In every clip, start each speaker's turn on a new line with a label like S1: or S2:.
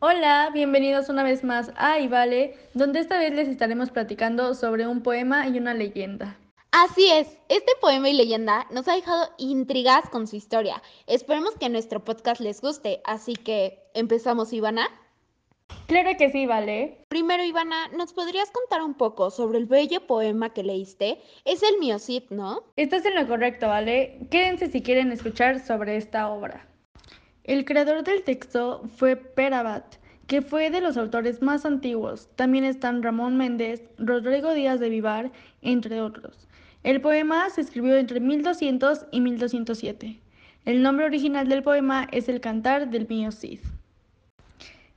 S1: Hola, bienvenidos una vez más a Y Vale, donde esta vez les estaremos platicando sobre un poema y una leyenda.
S2: Así es, este poema y leyenda nos ha dejado intrigadas con su historia. Esperemos que nuestro podcast les guste, así que ¿empezamos, Ivana?
S1: Claro que sí, Vale.
S2: Primero, Ivana, ¿nos podrías contar un poco sobre el bello poema que leíste? Es el mío, ¿no?
S1: Estás en lo correcto, ¿vale? Quédense si quieren escuchar sobre esta obra. El creador del texto fue Perabat, que fue de los autores más antiguos. También están Ramón Méndez, Rodrigo Díaz de Vivar, entre otros. El poema se escribió entre 1200 y 1207. El nombre original del poema es El Cantar del Mío Cid.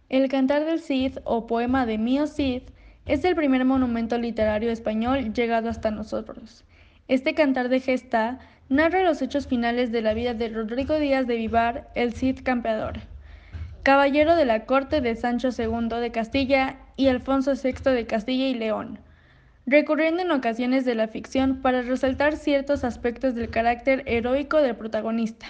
S1: El Cantar del Cid o Poema de Mío Cid es el primer monumento literario español llegado hasta nosotros. Este cantar de gesta narra los hechos finales de la vida de Rodrigo Díaz de Vivar, el Cid campeador, caballero de la corte de Sancho II de Castilla y Alfonso VI de Castilla y León, recurriendo en ocasiones de la ficción para resaltar ciertos aspectos del carácter heroico del protagonista.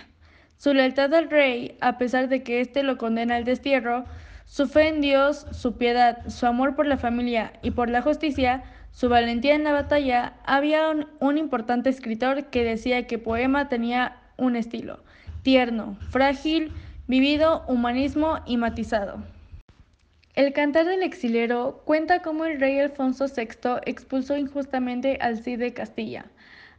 S1: Su lealtad al rey, a pesar de que éste lo condena al destierro, su fe en Dios, su piedad, su amor por la familia y por la justicia, su valentía en la batalla, había un, importante escritor que decía que poema tenía un estilo tierno, frágil, vivido, humanismo y matizado. El cantar del exilero cuenta cómo el rey Alfonso VI expulsó injustamente al Cid de Castilla.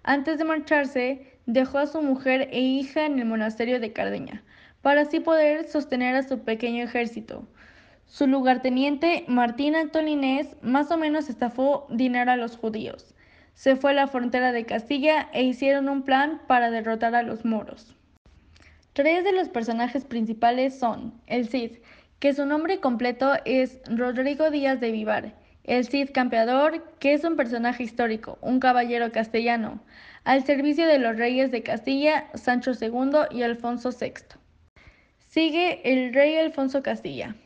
S1: Antes de marcharse, dejó a su mujer e hija en el monasterio de Cardeña, para así poder sostener a su pequeño ejército. Su lugarteniente, Martín Antolinés, más o menos estafó dinero a los judíos. Se fue a la frontera de Castilla e hicieron un plan para derrotar a los moros. Tres de los personajes principales son el Cid, que su nombre completo es Rodrigo Díaz de Vivar, el Cid Campeador, que es un personaje histórico, un caballero castellano, al servicio de los reyes de Castilla, Sancho II y Alfonso VI. Sigue el rey Alfonso Castilla,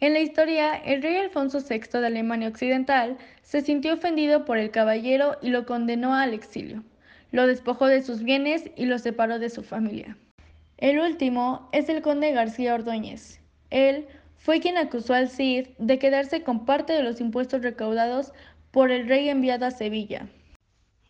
S1: en la historia, el rey Alfonso VI de Alemania Occidental se sintió ofendido por el caballero y lo condenó al exilio. Lo despojó de sus bienes y lo separó de su familia. El último es el conde García Ordóñez. Él fue quien acusó al Cid de quedarse con parte de los impuestos recaudados por el rey enviado a Sevilla.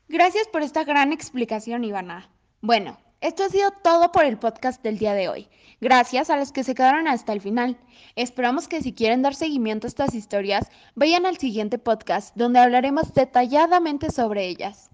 S2: Gracias por esta gran explicación, Ivana. Bueno, esto ha sido todo por el podcast del día de hoy. Gracias a los que se quedaron hasta el final. Esperamos que si quieren dar seguimiento a estas historias, vayan al siguiente podcast donde hablaremos detalladamente sobre ellas.